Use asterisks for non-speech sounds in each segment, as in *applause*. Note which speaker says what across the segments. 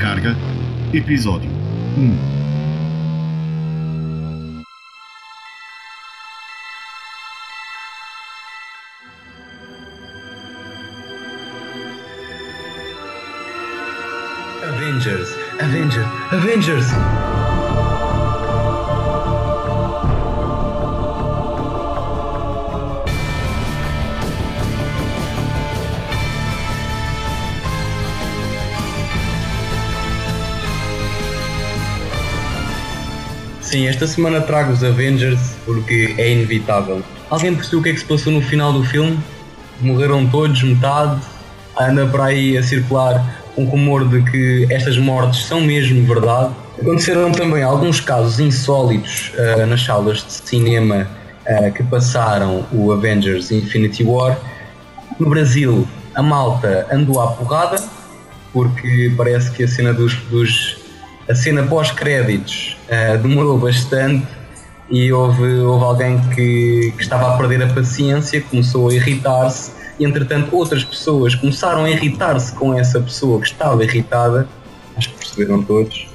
Speaker 1: Carga, Episódio 1.
Speaker 2: Avengers, Avengers, Avengers! Sim, esta semana trago os Avengers porque é inevitável. Alguém percebeu o que é que se passou no final do filme? Morreram todos, metade. Anda para aí a circular um rumor de que estas mortes são mesmo verdade. Aconteceram também alguns casos insólitos uh, nas salas de cinema uh, que passaram o Avengers Infinity War. No Brasil, a malta andou à porrada porque parece que a cena dos, dos a cena pós-créditos uh, demorou bastante e houve, houve alguém que, que, estava a perder a paciência, começou a irritar-se e entretanto outras pessoas começaram a irritar-se com essa pessoa que estava irritada, acho que perceberam todos,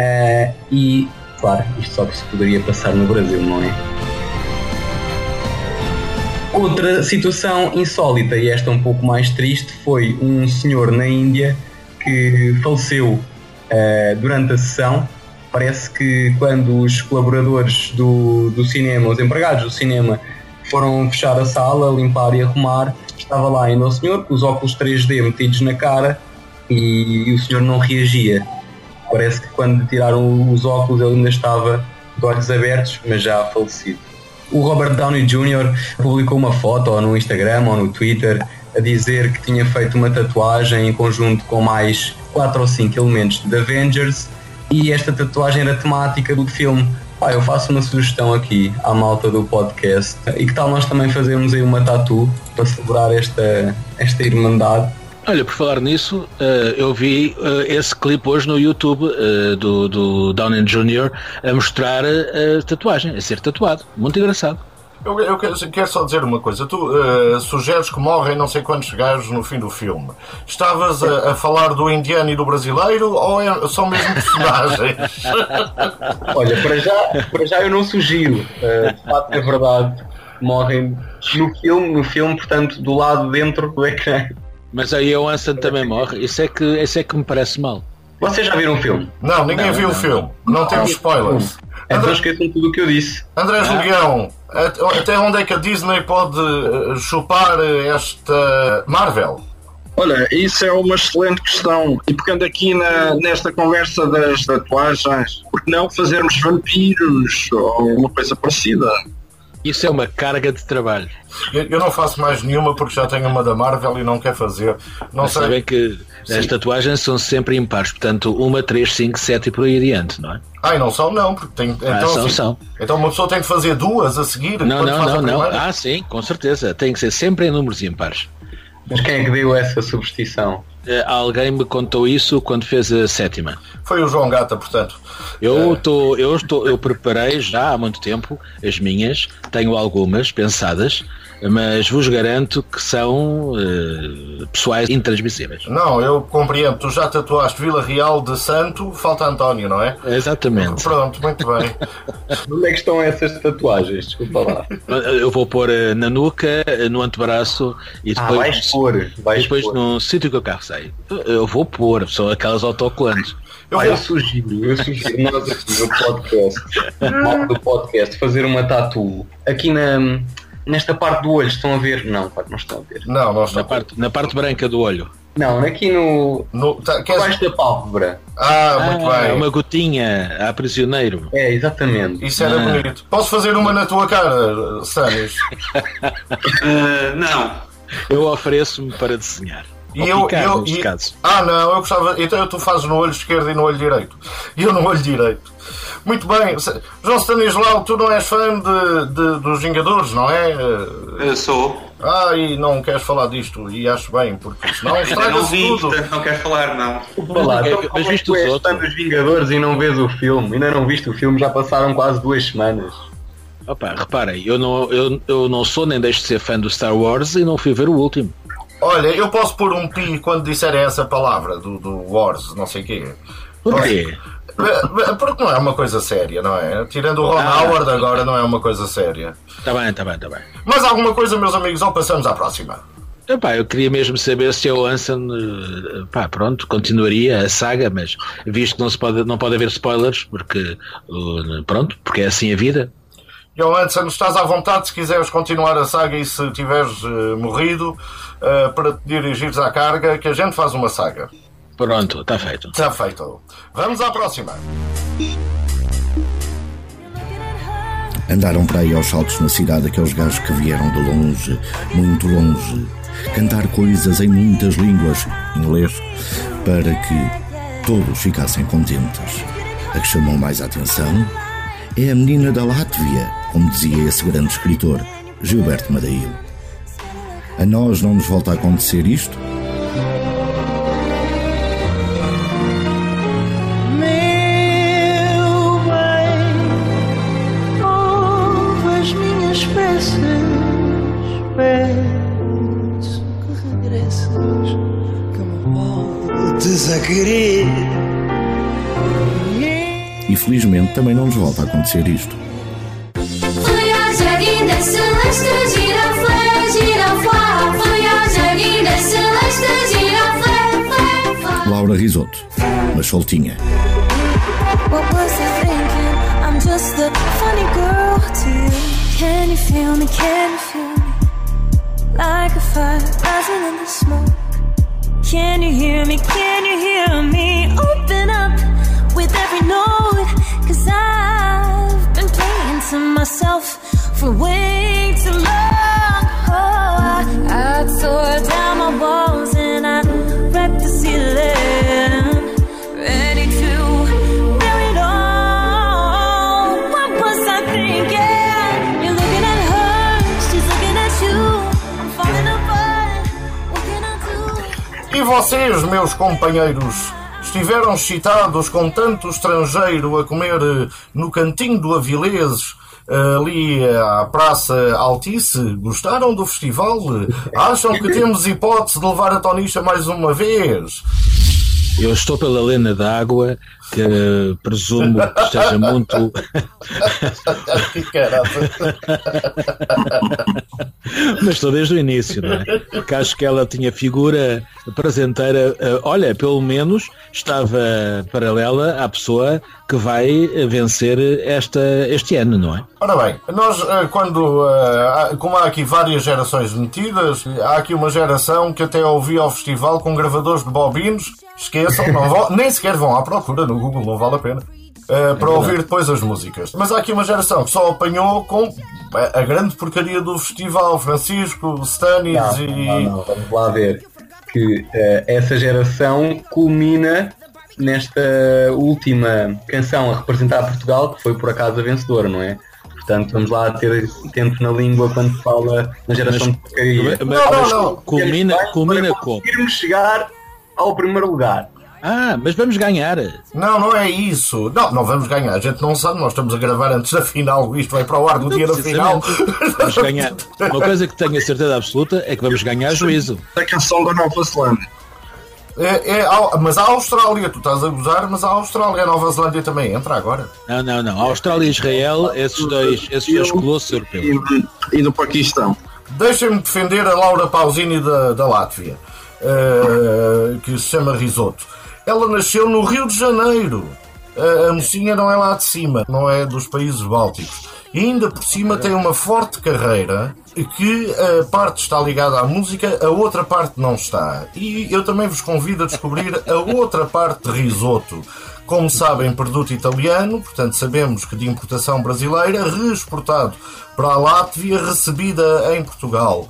Speaker 2: uh, e claro, isto só que se poderia passar no Brasil, não é? Outra situação insólita, e esta um pouco mais triste, foi um senhor na Índia que faleceu Uh, durante a sessão. Parece que quando os colaboradores do, do cinema, os empregados do cinema, foram fechar a sala, limpar e arrumar, estava lá ainda o senhor com os óculos 3D metidos na cara e, o senhor não reagia. Parece que quando tiraram os óculos ele ainda estava de olhos abertos, mas já falecido. O Robert Downey Jr. publicou uma foto ou no Instagram ou no Twitter a dizer que tinha feito uma tatuagem em conjunto com mais 4 ou 5 elementos de Avengers e esta tatuagem era temática do filme. Pá, eu faço uma sugestão aqui à malta do podcast e que tal nós também fazermos aí uma tatu para celebrar esta, esta irmandade?
Speaker 3: Olha, por falar nisso, eu vi esse clipe hoje no YouTube do, do Downey Jr. a mostrar a tatuagem, a ser tatuado. Muito engraçado.
Speaker 4: Eu, eu, quero só dizer uma coisa. Tu uh, sugeres que morrem não sei quantos gajos no fim do filme. Estavas a, a falar do indiano e do brasileiro ou é, são mesmo personagens? *laughs*
Speaker 2: Olha, para já, para já eu não sugiro. Uh, de facto, é verdade. Morrem no filme, no filme, portanto, do lado dentro do ecrã.
Speaker 3: Mas aí o Anson também morre. Isso é, que, isso é que me parece mal.
Speaker 2: Vocês já viram o filme?
Speaker 4: Não, ninguém
Speaker 2: não,
Speaker 4: viu
Speaker 2: não.
Speaker 4: o filme. Não, não temos spoilers.
Speaker 2: Então esqueçam tudo o que eu disse.
Speaker 4: André Julião, até onde é que a Disney pode chupar esta Marvel?
Speaker 5: Olha, isso é uma excelente questão. E pegando aqui na, nesta conversa das tatuagens, por que não fazermos vampiros ou uma coisa parecida?
Speaker 3: Isso é uma carga de trabalho.
Speaker 4: Eu não faço mais nenhuma porque já tenho uma da Marvel e não quero fazer. Não
Speaker 3: Mas
Speaker 4: sei.
Speaker 3: sabem que Sim. as tatuagens são sempre impares, portanto, uma, três, cinco, sete e por aí adiante, não é?
Speaker 4: Ai, não são não, porque tem.
Speaker 3: Ah,
Speaker 4: então,
Speaker 3: são,
Speaker 4: assim,
Speaker 3: são.
Speaker 4: então uma pessoa tem que fazer duas a seguir.
Speaker 3: Não, não, não, não. Ah, sim, com certeza. Tem que ser sempre em números impares.
Speaker 2: Mas quem é que deu essa superstição?
Speaker 3: Uh, alguém me contou isso quando fez a sétima.
Speaker 4: Foi o João Gata, portanto.
Speaker 3: Eu estou, eu estou, eu preparei já há muito tempo as minhas, tenho algumas pensadas, mas vos garanto que são uh, pessoais intransmissíveis.
Speaker 4: Não, eu compreendo. Tu já tatuaste Vila Real de Santo, falta António, não é?
Speaker 3: Exatamente.
Speaker 4: Pronto, muito bem. *laughs*
Speaker 2: Onde é que estão essas tatuagens? Desculpa lá.
Speaker 3: Eu vou pôr uh, na nuca, no antebraço e depois,
Speaker 2: ah, vais pôr, vais
Speaker 3: depois
Speaker 2: pôr.
Speaker 3: num sítio que o carro sai. Eu vou pôr, são aquelas autocolantes.
Speaker 2: Eu, ah, eu sugiro, eu sugiro nós aqui no podcast, *laughs* do podcast, fazer uma tatu aqui na, nesta parte do olho. Estão a ver? Não, pá, não estão a ver.
Speaker 4: Não, não estão
Speaker 3: na parte, na parte branca do olho.
Speaker 2: Não, aqui no.
Speaker 4: no tá, queres...
Speaker 2: Da pálpebra.
Speaker 4: Ah, muito
Speaker 3: ah,
Speaker 4: bem.
Speaker 3: Uma gotinha a prisioneiro.
Speaker 2: É, exatamente.
Speaker 4: Isso era ah. bonito. Posso fazer uma na tua cara, Sanis? *laughs*
Speaker 5: uh, não.
Speaker 3: Eu ofereço-me para desenhar.
Speaker 4: E eu, eu,
Speaker 3: e...
Speaker 4: Ah, não, eu gostava. Então tu fazes no olho esquerdo e no olho direito. E eu no olho direito. Muito bem. João Stanislau, tu não és fã de, de, dos Vingadores, não é?
Speaker 5: Eu sou.
Speaker 4: Ah, e não queres falar disto, e acho bem, porque senão estraga-se tudo.
Speaker 5: Portanto, não queres falar, não.
Speaker 2: Falar, então, mas viste os outros? dos Vingadores e não vês o filme? Ainda não viste o filme, já passaram quase duas semanas.
Speaker 3: Opa, reparem, eu não, eu, eu não sou nem deixo de ser fã do Star Wars e não fui ver o último.
Speaker 4: Olha, eu posso pôr um pi quando disser essa palavra do, do Wars, não sei o quê.
Speaker 3: Porquê?
Speaker 4: Eh, Porque não é uma coisa séria, não é? Tirando o Ron
Speaker 3: Ah.
Speaker 4: Howard, agora não é uma coisa séria.
Speaker 3: Está bem, está bem, está bem.
Speaker 4: Mas alguma coisa, meus amigos, ou passamos à próxima?
Speaker 3: Epá, eu queria mesmo saber se o Anson, eh, pá, pronto, continuaria a saga, mas visto que não, se pode, não pode haver spoilers, porque, uh, pronto, porque é assim a vida.
Speaker 4: Johansson, estás à vontade se quiseres continuar a saga e se tiveres eh, morrido eh, para te dirigires à carga, que a gente faz uma saga.
Speaker 3: Pronto, está feito.
Speaker 4: Está feito. Vamos à próxima.
Speaker 1: Andaram para aí aos saltos na cidade aqueles gajos que vieram de longe, muito longe, cantar coisas em muitas línguas, inglês, para que todos ficassem contentes. A que chamou mais a atenção é a menina da Látvia, como dizia esse grande escritor, Gilberto Madail. A nós não nos volta a acontecer isto?
Speaker 6: Meu bem, ouve as minhas preces, peço que regresses, que me voltes a querer.
Speaker 1: E felizmente também não nos volta a acontecer isto.
Speaker 7: on the
Speaker 4: canvas vocês, meus companheiros, estiveram excitados com tanto estrangeiro a comer eh, no cantinho do Avilés, eh, ali à Praça Altice? Gostaram do festival? *laughs* Acham que temos hipótese de levar a Tonicha mais uma vez?
Speaker 3: Eu estou pela lena da água, que presumo que esteja muito. Mas estou desde o início, não é? Porque acho que ela tinha figura apresenteira. eh, Olha, pelo menos estava paralela à pessoa que vai vencer esta, este ano, não é?
Speaker 4: Ora bem, nós eh, quando, eh, como há aqui várias gerações metidas, há aqui uma geração que até ouvia ao festival com gravadores de bobinos, esqueçam, não vão- nem sequer vão à procura no Google, não vale a pena. eh, para ouvir depois as músicas. Mas há aqui uma geração que só apanhou com a, a grande porcaria do festival, Francisco, Stanis
Speaker 2: Não,
Speaker 4: e.
Speaker 2: não, não, vamos lá ver que eh, essa geração culmina nesta última canção a representar Portugal, que foi por acaso a vencedora, não é? Portanto, vamos lá ter tempo na língua quando se fala na geração de porcaria.
Speaker 3: Mas,
Speaker 4: Não, não,
Speaker 3: mas
Speaker 4: não.
Speaker 3: culmina, culmina
Speaker 2: para
Speaker 3: como?
Speaker 2: conseguirmos chegar ao primeiro lugar.
Speaker 3: Ah, mas vamos ganhar.
Speaker 4: Não, não é isso. Não, não vamos ganhar. A gente não sabe, nós estamos a gravar antes da final. Isto vai para o ar no dia da final.
Speaker 3: Vamos ganhar. Uma coisa que tenho a certeza absoluta é que vamos ganhar juízo.
Speaker 5: Da canção da Nova Zelândia.
Speaker 4: É, é, mas a Austrália, tu estás a gozar, mas a Austrália, a Nova Zelândia também entra agora.
Speaker 3: Não, não, não. Austrália e Israel, esses dois, esses dois colossos europeus.
Speaker 5: E, e do Paquistão.
Speaker 4: Deixem-me defender a Laura Pausini da, da Látvia, eh, que se chama Risoto. Ela nasceu no Rio de Janeiro. A, a mocinha não é lá de cima, não é dos países bálticos. E ainda por cima tem uma forte carreira que a parte está ligada à música, a outra parte não está. E eu também vos convido a descobrir a outra parte de risoto. Como sabem, produto italiano, portanto sabemos que de importação brasileira, reexportado para a Látvia, recebida em Portugal.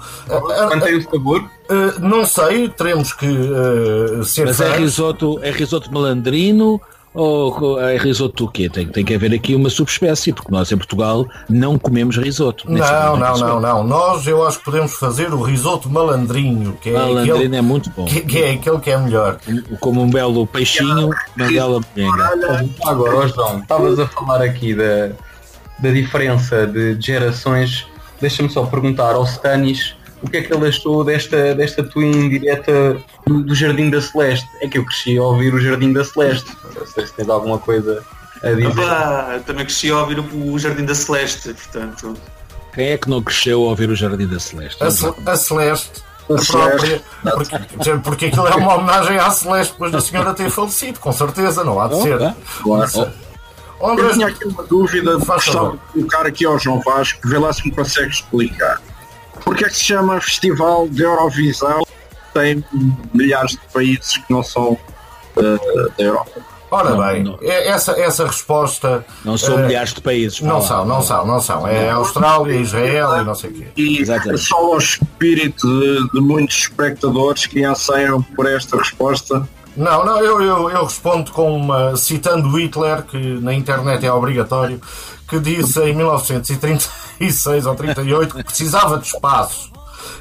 Speaker 2: Mantém o sabor.
Speaker 4: Uh, não sei, teremos que uh, ser
Speaker 3: Mas é risoto, é risoto malandrino ou é risoto o quê? Tem, tem que haver aqui uma subespécie, porque nós em Portugal não comemos risoto.
Speaker 4: Não,
Speaker 3: sabemos
Speaker 4: não,
Speaker 3: risoto.
Speaker 4: não, não. Nós eu acho que podemos fazer o risoto malandrinho, que é,
Speaker 3: Malandrino
Speaker 4: aquele,
Speaker 3: é muito bom.
Speaker 4: que, que é aquele que é melhor.
Speaker 3: Como um belo peixinho, uma bela.
Speaker 2: Agora, ó João, estavas a falar aqui da, da diferença de gerações. Deixa-me só perguntar ao Stanis o que é que ele achou desta, desta tua indireta do, do Jardim da Celeste. É que eu cresci a ouvir o Jardim da Celeste. Não sei se tens alguma coisa a dizer.
Speaker 8: Opa, eu também cresci a ouvir o, Jardim da Celeste, portanto.
Speaker 3: Quem é que não cresceu a ouvir o Jardim da Celeste?
Speaker 4: A, Ce- a Celeste.
Speaker 2: A
Speaker 4: A própria, porque, porque aquilo é uma homenagem à Celeste depois da senhora ter falecido, com certeza, não há de ser.
Speaker 3: Ah,
Speaker 2: Claro.
Speaker 4: Oh,
Speaker 5: Eu tinha aqui uma dúvida, gostava de colocar aqui ao João Vasco, vê lá se me consegue explicar. Porque é que se chama Festival de Eurovisão? Tem milhares de países que não são eh, da Europa.
Speaker 4: Ora
Speaker 3: Não,
Speaker 4: bem,
Speaker 3: não.
Speaker 4: é- Essa, essa resposta.
Speaker 3: Não são
Speaker 4: eh,
Speaker 3: milhares de países.
Speaker 4: Não
Speaker 3: lá.
Speaker 4: são, não são, não são. É Austrália, Israel e não sei o quê.
Speaker 5: E
Speaker 3: Exatamente.
Speaker 5: só ao espírito de, de muitos espectadores que anseiam por esta resposta.
Speaker 4: Não, não, eu, eu, eu respondo com uma. citando Hitler, que na internet é obrigatório, que disse em 1936 ou 38 que precisava de espaço.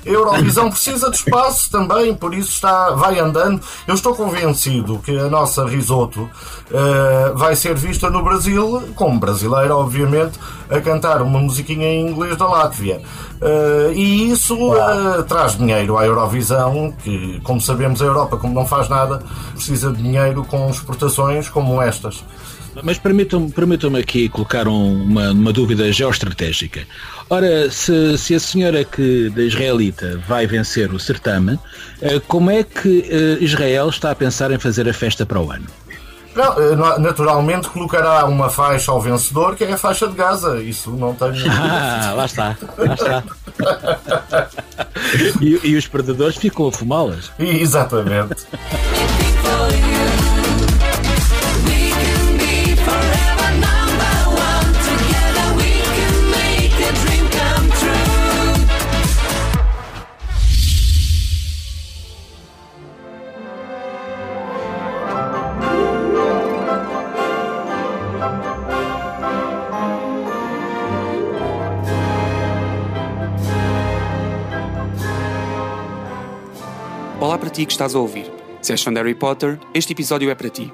Speaker 4: A Eurovisão precisa de espaço também, por isso está, vai andando. Eu estou convencido que a nossa risoto eh, vai ser vista no Brasil, como brasileira, obviamente, a cantar uma musiquinha em inglês da Látvia. Eh, e isso eh, traz dinheiro à Eurovisão, que, como sabemos, a Europa, como não faz nada, precisa de dinheiro com exportações como estas.
Speaker 3: Mas permitam-me permitam aqui colocar um- uma, uma dúvida geoestratégica. Ora, se, se a senhora que da israelita vai vencer o certame, eh, como é que eh, Israel está a pensar em fazer a festa para o ano?
Speaker 4: Não, eh, na- naturalmente colocará uma faixa ao vencedor, que é a faixa de Gaza. Isso não tenho. *laughs*
Speaker 3: Ah, lá está, lá está. E, e os perdedores ficam a fumá-las.
Speaker 4: Exatamente. *laughs*
Speaker 9: ti que estás a ouvir. Se és fã de Harry Potter, este episódio é para ti.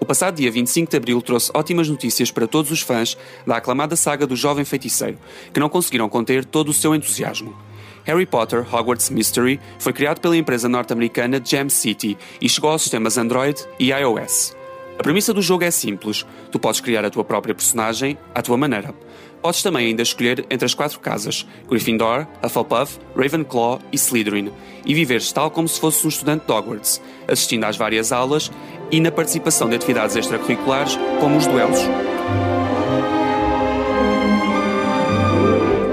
Speaker 9: O passado dia 25 de abril trouxe ótimas notícias para todos os fãs da aclamada saga do jovem feiticeiro, que não conseguiram conter todo o seu entusiasmo. Harry Potter Hogwarts Mystery foi criado pela empresa norte-americana Jam City e chegou aos sistemas Android e iOS. A premissa do jogo é simples: tu podes criar a tua própria personagem à tua maneira. Podes também ainda escolher entre as quatro casas, Gryffindor, Hufflepuff, Ravenclaw e Slytherin, e viveres tal como se fosses um estudante de Hogwarts, assistindo às várias aulas e na participação de atividades extracurriculares, como os duelos.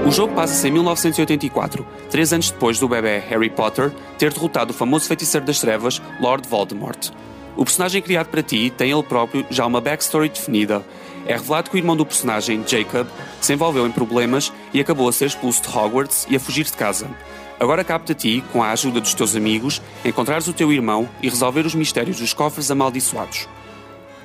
Speaker 9: O jogo passa-se em 1984, três anos depois do bebê Harry Potter ter derrotado o famoso feiticeiro das trevas, Lord Voldemort. O personagem criado para ti tem ele próprio já uma backstory definida. É revelado que o irmão do personagem, Jacob, se envolveu em problemas e acabou a ser expulso de Hogwarts e a fugir de casa. Agora cabe-te a ti, com a ajuda dos teus amigos, encontrares o teu irmão e resolver os mistérios dos cofres amaldiçoados.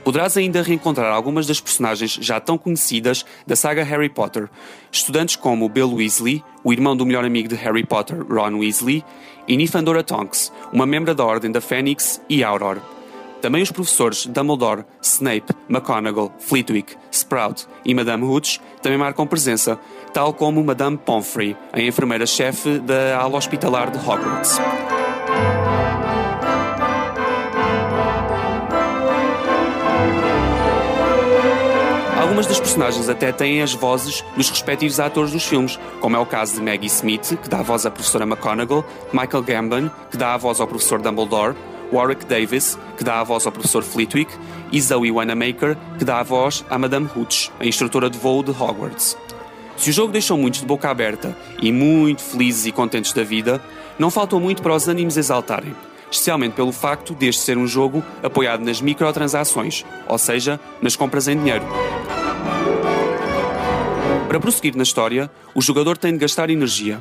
Speaker 9: Poderás ainda reencontrar algumas das personagens já tão conhecidas da saga Harry Potter, estudantes como Bill Weasley, o irmão do melhor amigo de Harry Potter, Ron Weasley, e Nifandora Tonks, uma membra da Ordem da Fênix e Auror. Também os professores Dumbledore, Snape, McGonagall, Flitwick, Sprout e Madame Hooch também marcam presença, tal como Madame Pomfrey, a enfermeira-chefe da ala hospitalar de Hogwarts. Algumas das personagens até têm as vozes dos respectivos atores dos filmes, como é o caso de Maggie Smith, que dá a voz à professora McGonagall, Michael Gambon, que dá a voz ao professor Dumbledore, Warwick Davis, que dá a voz ao professor Flitwick, e Zoe Wanamaker, que dá a voz à Madame Hooch, a instrutora de voo de Hogwarts. Se o jogo deixou muitos de boca aberta e muito felizes e contentes da vida, não faltou muito para os ânimos exaltarem, especialmente pelo facto deste ser um jogo apoiado nas microtransações, ou seja, nas compras em dinheiro. Para prosseguir na história, o jogador tem de gastar energia.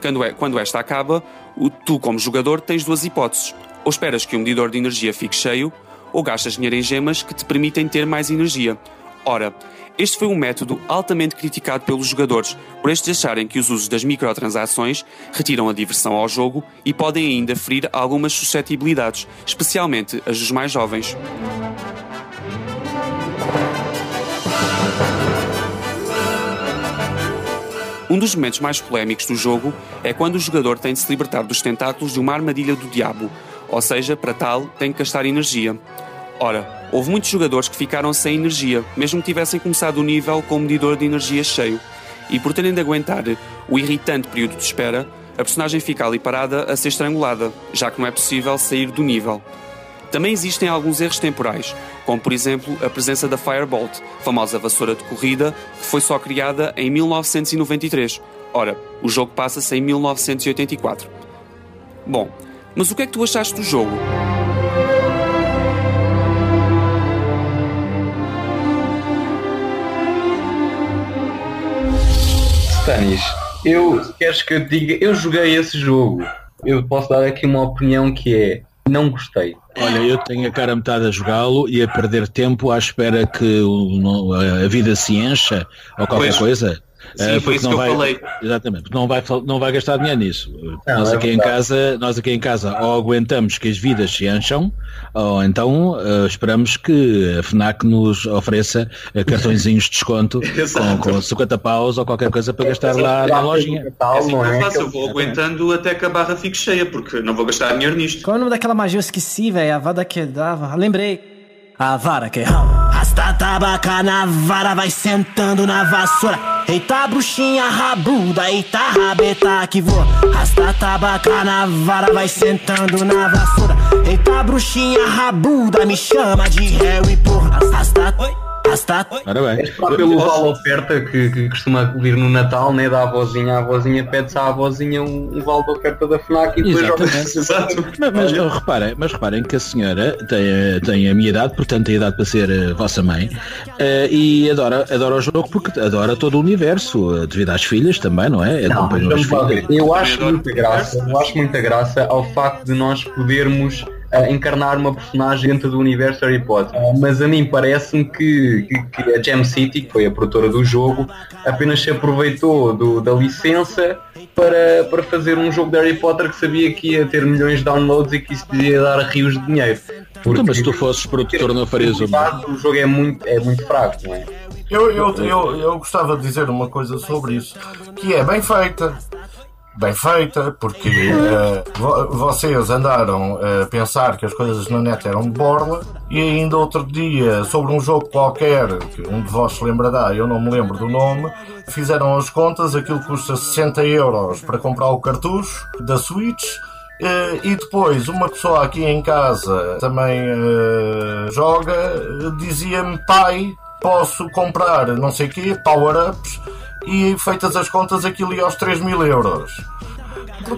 Speaker 9: Quando, é, quando esta acaba, o- tu, como jogador, tens duas hipóteses. Ou esperas que o medidor de energia fique cheio, ou gastas dinheiro em gemas que te permitem ter mais energia. Ora, este foi um método altamente criticado pelos jogadores, por estes acharem que os usos das microtransações retiram a diversão ao jogo e podem ainda ferir algumas suscetibilidades, especialmente as dos mais jovens. Um dos momentos mais polémicos do jogo é quando o jogador tem de se libertar dos tentáculos de uma armadilha do diabo, ou seja, para tal tem que gastar energia. Ora, houve muitos jogadores que ficaram sem energia, mesmo que tivessem começado o nível com o medidor de energia cheio, e por terem de aguentar o irritante período de espera, a personagem fica ali parada a ser estrangulada, já que não é possível sair do nível. Também existem alguns erros temporais, como por exemplo a presença da Firebolt, famosa vassoura de corrida, que foi só criada em 1993. Ora, o jogo passa-se em 1984. Bom, mas o que é que tu achaste do jogo?
Speaker 2: Stanis, eu queres que eu te diga, eu joguei esse jogo. Eu posso dar aqui uma opinião que é não gostei.
Speaker 3: Olha, eu tenho a cara metade a jogá-lo e a perder tempo à espera que o- a vida se encha ou qualquer
Speaker 8: Pois.
Speaker 3: coisa.
Speaker 8: Sim,
Speaker 3: Eh,
Speaker 8: foi isso
Speaker 3: não
Speaker 8: que eu
Speaker 3: vai,
Speaker 8: falei.
Speaker 3: Exatamente, porque não vai, não vai gastar dinheiro nisso. nós,
Speaker 2: é
Speaker 3: aqui em
Speaker 2: verdade.
Speaker 3: casa, nós aqui em casa ou aguentamos que as vidas se encham, ou então eh, esperamos que a FNAC nos ofereça eh, cartõezinhos de desconto *laughs* com, com 50 paus ou qualquer coisa para gastar lá na lojinha.
Speaker 8: É assim que
Speaker 2: não
Speaker 8: eu
Speaker 2: é?
Speaker 8: faço, eu vou aguentando até que a barra fique cheia, porque não vou gastar dinheiro nisto.
Speaker 10: Qual é o nome daquela magia? Eu esqueci, velho. A vara que dava. Lembrei. A vara que rala. Rasta tabaca na vara, vai sentando na vassoura. Eita, bruxinha rabuda, eita, rabeta que voa. Rasta tabaca na vara, vai sentando na vassoura. Eita, bruxinha rabuda, me chama de Harry, porra. Rasta, rasta.
Speaker 3: Ora bem,
Speaker 2: Só pelo vale oferta que, que costuma vir no Natal, né? Da avózinha, a avózinha pede-se à avózinha um, um vale de oferta da FNAC e depois
Speaker 3: Exatamente.
Speaker 2: joga *laughs*
Speaker 8: Exato.
Speaker 3: Mas, mas, oh, reparem, mas reparem que a senhora tem, tem a minha idade, portanto tem a idade para ser eh, vossa mãe, eh, e adora, adora o jogo porque adora todo o universo, eh, devido às filhas também, não é?
Speaker 2: Não, vamos lá ver.
Speaker 3: filhas.
Speaker 2: eu acho muita graça, eu acho muita graça ao facto de nós podermos encarnar uma personagem dentro do universo Harry Potter. Ah, mas a mim parece-me que, que- que a Gem City, que foi a produtora do jogo, apenas se aproveitou do- da licença para, para fazer um jogo de Harry Potter que sabia que ia ter milhões de downloads e que isso ia dar rios de dinheiro.
Speaker 3: Então, mas se tu fosses produtor não farias o mesmo.
Speaker 2: o jogo é muito, é muito fraco, não é?
Speaker 4: Eu, eu, eu, eu gostava de dizer uma coisa sobre isso, que é bem feita. Bem feita, porque vo- vocês andaram a pensar que as coisas na net eram de borla e ainda outro dia, sobre um jogo qualquer, que um de vós se lembrará, eu não me lembro do nome, fizeram as contas, aquilo custa 60 euros para comprar o cartucho da Switch eh, e depois uma pessoa aqui em casa também eh, joga, dizia-me pai, posso comprar não sei o quê, power-ups, e feitas as contas aquilo ia aos 3 mil euros.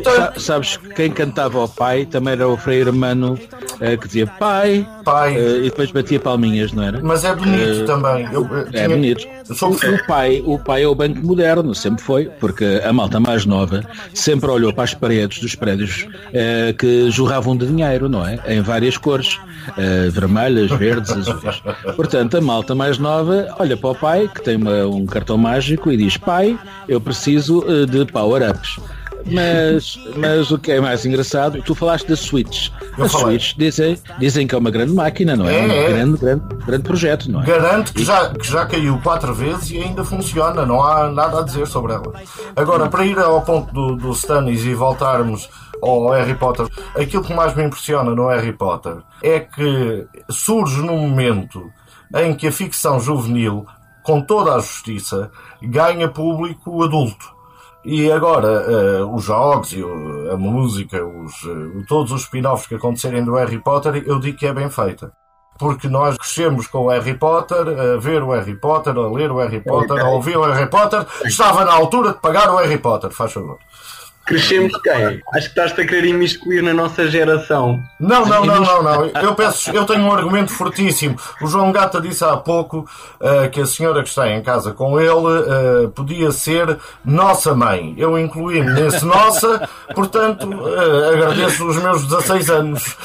Speaker 3: Sa- Sabes que quem cantava ao pai também era o Frei Hermano eh, que dizia pai
Speaker 4: pai,
Speaker 3: eh, e depois batia palminhas, não era?
Speaker 4: mas é bonito
Speaker 3: eh,
Speaker 4: também. Eu, eh,
Speaker 3: É
Speaker 4: tinha-
Speaker 3: bonito.
Speaker 4: eu sou-
Speaker 3: O, pai, o pai é o banco moderno, sempre foi, porque a malta mais nova sempre olhou para as paredes dos prédios que jorravam de dinheiro, não é? Em várias cores, vermelhas, verdes, azuis. Portanto, a malta mais nova olha para o pai, que tem uma- um cartão mágico, e diz: Pai, eu preciso de power-ups. Mas, mas o que é mais engraçado, tu falaste da Switch.
Speaker 4: Eu
Speaker 3: A
Speaker 4: falei.
Speaker 3: Switch dizem, dizem que é uma grande máquina, não é?
Speaker 4: É,
Speaker 3: um
Speaker 4: é.
Speaker 3: grande, grande, grande projeto, não é?
Speaker 4: Garanto que já, que já caiu quatro vezes e ainda funciona, não há nada a dizer sobre ela. Agora, para ir ao ponto do, do Stannis e voltarmos ao Harry Potter, aquilo que mais me impressiona no Harry Potter é que surge num momento em que a ficção juvenil, com toda a justiça, ganha público adulto. E agora, eh, os jogos e a música, os, eh, todos os spin-offs que acontecerem do Harry Potter, eu digo que é bem feita. Porque nós crescemos com o Harry Potter, a ver o Harry Potter, a ler o Harry Potter, a ouvir o Harry Potter, estava na altura de pagar o Harry Potter, faz favor.
Speaker 2: Crescemos quem? Acho que estás-te a querer imiscuir na nossa geração.
Speaker 4: Não, não, não, não, não. Eu peço, eu tenho um argumento fortíssimo. O João Gata disse há pouco eh, que a senhora que está em casa com ele eh, podia ser nossa mãe. Eu incluí-me nesse nossa, portanto, eh, agradeço os meus 16 anos.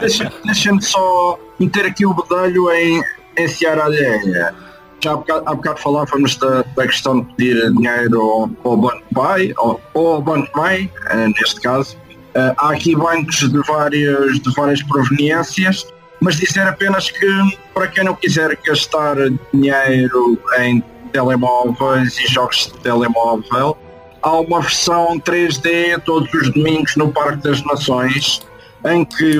Speaker 5: Deixa- Deixa-me só meter aqui o bedelho em, em seara alheia. Já há bocado, há bocado falávamos da, da questão de pedir dinheiro ao, ao banco pai ou, ao banco mãe, eh, neste caso. Eh, há aqui bancos de várias, de várias proveniências, mas dizer apenas que para quem não quiser gastar dinheiro em telemóveis e jogos de telemóvel. Há uma versão 3D todos os domingos no Parque das Nações, em que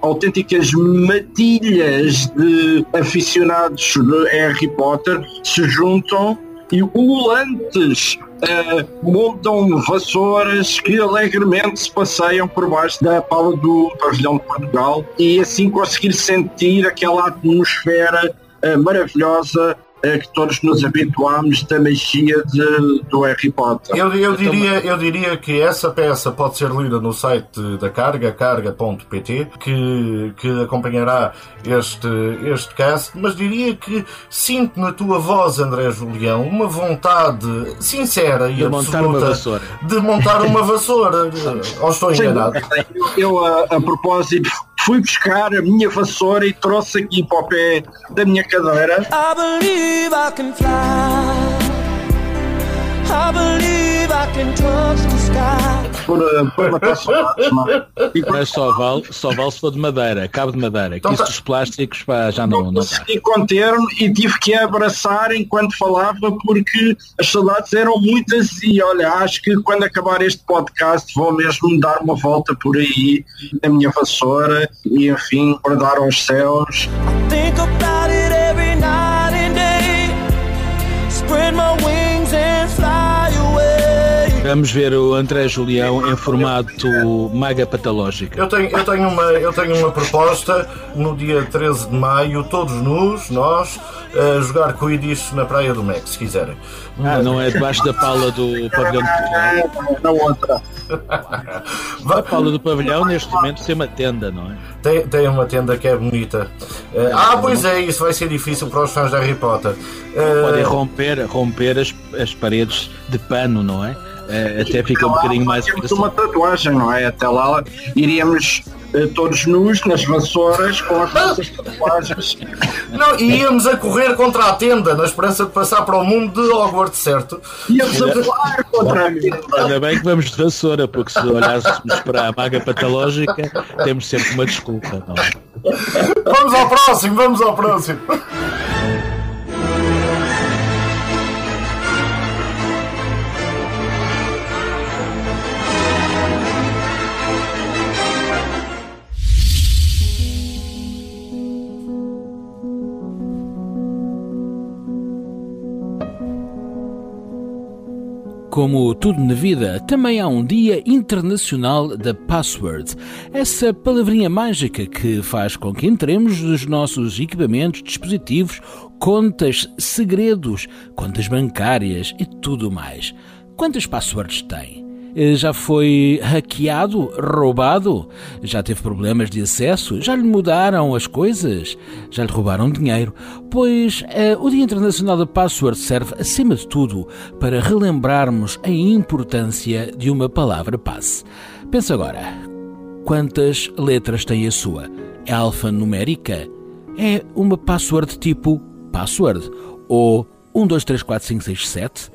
Speaker 5: autênticas matilhas de aficionados de Harry Potter se juntam e ululantes eh, montam vassouras que alegremente se passeiam por baixo da pala do pavilhão de Portugal e assim conseguir sentir aquela atmosfera eh, maravilhosa eh, que todos nos habituámos da magia de- do Harry Potter.
Speaker 4: Eu, eu, diria, eu diria que essa peça pode ser lida no site da Carga, carga.pt, que, que acompanhará este, este cast, mas diria que sinto na tua voz, André Julião, uma vontade sincera e
Speaker 11: De montar
Speaker 4: absoluta
Speaker 11: vassoura.
Speaker 4: de montar uma vassoura. *laughs* Ou estou enganado?
Speaker 5: dúvida. Eu, a, a propósito, fui buscar a minha vassoura e trouxe aqui para o pé da minha cadeira.
Speaker 6: I believe I can fly. I believe
Speaker 5: Por, por matar
Speaker 11: Mas só vale, só vale se for de madeira, cabo de madeira. Que isso dos plásticos pá, já não, não
Speaker 5: consegui conter-me e tive que abraçar enquanto falava porque as saudades eram muitas e olha, acho que quando acabar este podcast vou mesmo dar uma volta por aí na minha vassoura e enfim, guardar aos céus.
Speaker 11: Vamos ver o André Julião em formato maga patológica.
Speaker 4: Eu tenho, eu, tenho uma, eu tenho uma proposta no dia 13 de maio, todos nus, nós, a jogar Quidditch na Praia do Mex, se quiserem.
Speaker 11: Ah, não é debaixo da pala do pavilhão de Portugal.
Speaker 5: Na outra. *laughs*
Speaker 11: A pala do pavilhão neste momento tem uma tenda, não é?
Speaker 4: Tem, tem uma tenda que é bonita. Eh, ah, pois é, isso vai ser difícil para os fãs de Harry Potter. Eh,
Speaker 11: Podem romper, romper as, as paredes de pano, não é? Eh, Até fica um bocadinho mais
Speaker 5: Temos uma tatuagem, não é? Até lá iríamos eh, todos nus nas vassouras com as nossas tatuagens.
Speaker 4: Não, e íamos a correr contra a tenda na esperança de passar para o mundo de Hogwarts, certo?
Speaker 5: Íamos a voar contra a vida.
Speaker 11: Ainda bem que vamos de vassoura, porque se olhássemos para a maga patológica, temos sempre uma desculpa, não é?
Speaker 4: Vamos ao próximo, vamos ao próximo.
Speaker 3: Como tudo na vida, também há um Dia Internacional da Password. Essa palavrinha mágica que faz com que entremos nos nossos equipamentos, dispositivos, contas, segredos, contas bancárias e tudo mais. Quantas passwords tem? Eh, Já foi hackeado, roubado? Já teve problemas de acesso? Já lhe mudaram as coisas? Já lhe roubaram dinheiro? Pois eh, o Dia Internacional da Password serve, acima de tudo, para relembrarmos a importância de uma palavra passe. Pensa agora, quantas letras tem a sua? É alfanumérica? É uma password tipo password? Ou 1, 2, 3, 4, 5, 6, 7?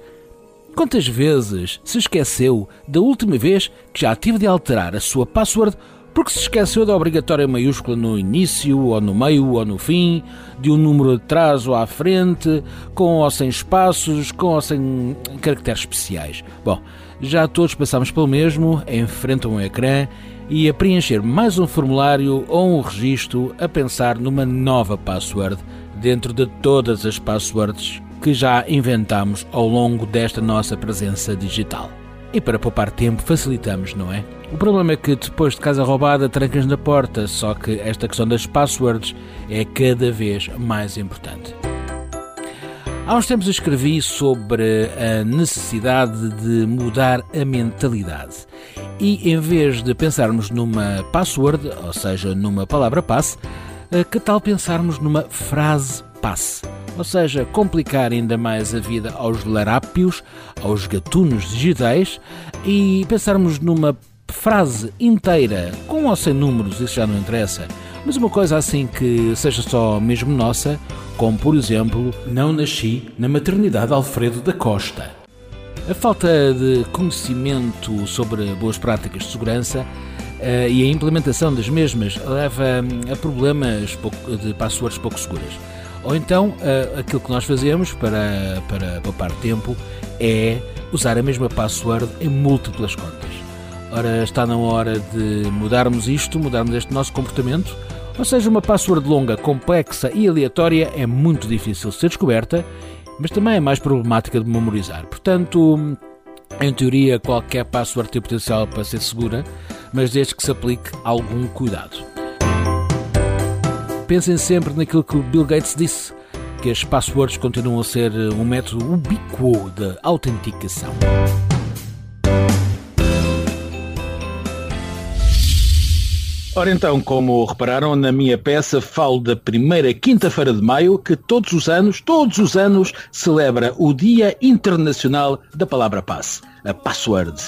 Speaker 3: Quantas vezes se esqueceu da última vez que já tive de alterar a sua password porque se esqueceu da obrigatória maiúscula no início, ou no meio, ou no fim, de um número atrás ou à frente, com ou sem espaços, com ou sem caracteres especiais? Bom, já todos passamos pelo mesmo, a um ecrã e a preencher mais um formulário ou um registro a pensar numa nova password dentro de todas as passwords que já inventámos ao longo desta nossa presença digital. E para poupar tempo, facilitamos, não é? O problema é que depois de casa roubada, trancas na porta, só que esta questão das passwords é cada vez mais importante. Há uns tempos escrevi sobre a necessidade de mudar a mentalidade. E em vez de pensarmos numa password, ou seja, numa palavra passe, eh, que tal pensarmos numa frase passe? Ou seja, complicar ainda mais a vida aos larápios, aos gatunos digitais e pensarmos numa frase inteira, com ou sem números, isso já não interessa, mas uma coisa assim que seja só mesmo nossa, como por exemplo, não nasci na maternidade Alfredo da Costa. A falta de conhecimento sobre boas práticas de segurança eh, e a implementação das mesmas leva a problemas de passwords pouco seguras.
Speaker 12: Ou então, ah, aquilo que nós fazemos para, para poupar tempo é usar a mesma password em múltiplas contas. Ora, está na hora de mudarmos isto, mudarmos este nosso comportamento. Ou seja, uma password longa, complexa e aleatória é muito difícil de ser descoberta, mas também é mais problemática de memorizar. Portanto, em teoria, qualquer password tem potencial para ser segura, mas desde que se aplique algum cuidado. Pensem sempre naquilo que o Bill Gates disse, que as passwords continuam a ser um método ubíquo de autenticação.
Speaker 3: Ora então, como repararam na minha peça, falo da primeira quinta-feira de maio, que todos os anos, todos os anos, celebra o Dia Internacional da Palavra Passe, a Password.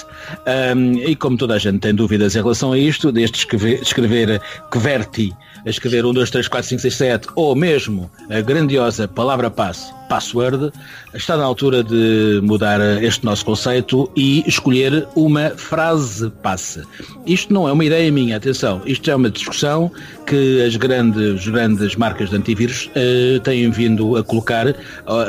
Speaker 3: Um, e como toda a gente tem dúvidas em relação a isto, desde escrever, escrever QWERTY, escrever 1, 2, 3, 4, 5, 6, 7, ou mesmo a grandiosa palavra passe, password, está na altura de mudar este nosso conceito e escolher uma frase passe. Isto não é uma ideia minha, atenção, isto é uma discussão que as grandes, grandes marcas de antivírus eh, têm vindo a colocar eh,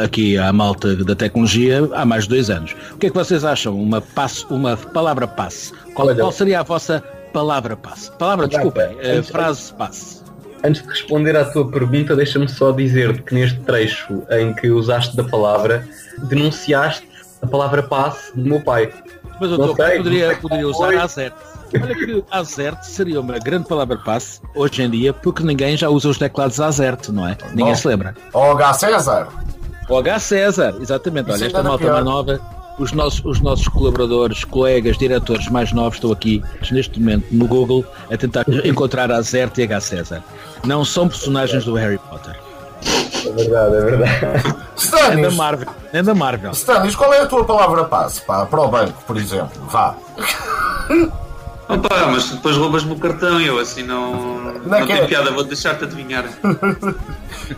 Speaker 3: aqui à malta da tecnologia há mais de dois anos. O que é que vocês acham? Uma, passe, uma palavra passe. Qual, qual seria a vossa palavra passe? Palavra, desculpem, eh, frase passe.
Speaker 2: Antes de responder à tua pergunta, deixa-me só dizer que neste trecho em que usaste da palavra, denunciaste a palavra passe do meu pai.
Speaker 3: Mas eu
Speaker 2: Não
Speaker 3: tô-
Speaker 2: sei,
Speaker 3: poderia, poderia usar
Speaker 2: foi.
Speaker 3: azerte. Olha que azerte seria uma grande palavra passe hoje em dia, porque ninguém já usa os teclados azerte, não é? Ninguém
Speaker 4: Bom.
Speaker 3: se lembra.
Speaker 4: Ó H. César.
Speaker 3: O H. César, exatamente.
Speaker 4: Isso
Speaker 3: Olha, esta malta mais nova, os nossos, os nossos colaboradores, colegas, diretores mais novos estão aqui neste momento no Google a tentar encontrar Azerte e H. César. Não são personagens do Harry Potter.
Speaker 2: É verdade, é verdade.
Speaker 3: É da
Speaker 4: Stanis,
Speaker 3: Marvel. É da Marvel.
Speaker 4: Stanis, qual é a tua palavra passe pá, para o banco, por exemplo? Vá.
Speaker 8: Opa, mas depois roubas-me o cartão e eu assim não, não,
Speaker 4: é que é?
Speaker 8: tem piada, vou deixar-te adivinhar. *laughs*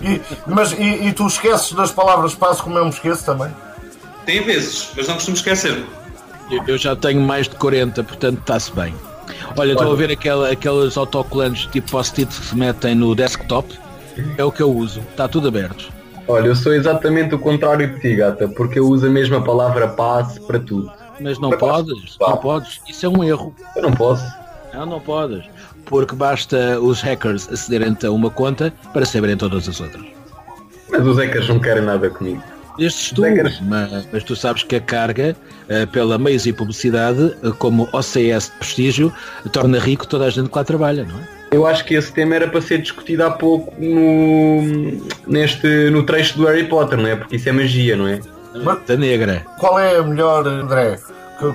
Speaker 4: E, mas, e, e tu esqueces das palavras passe como eu me esqueço também?
Speaker 8: Tem vezes, mas não costumo esquecer.
Speaker 3: Eu- Eu já tenho mais de 40, portanto está-se bem. Olha, estou a ver aquela, aqueles autocolantes tipo post-it que se metem no desktop. É o que eu uso. Está tudo aberto.
Speaker 2: Olha, eu sou exatamente o contrário de ti, gata, porque eu uso a mesma palavra passe para tudo.
Speaker 3: Mas não
Speaker 2: Mas
Speaker 3: podes,
Speaker 2: pá.
Speaker 3: não podes. Isso é um erro.
Speaker 2: Eu não posso.
Speaker 3: Não, não podes. Porque basta os hackers acederem a uma conta para saberem todas as outras.
Speaker 2: Mas os hackers não querem nada comigo.
Speaker 3: Estes tu, mas, mas tu sabes que a carga, eh, pela meios e publicidade, eh, como OCS de prestígio, torna rico toda a gente que lá trabalha, não é?
Speaker 2: Eu acho que esse tema era para ser discutido há pouco no, neste, no trecho do Harry Potter, não é? Porque isso é magia, não é?
Speaker 3: Da negra.
Speaker 4: Qual é a melhor, André?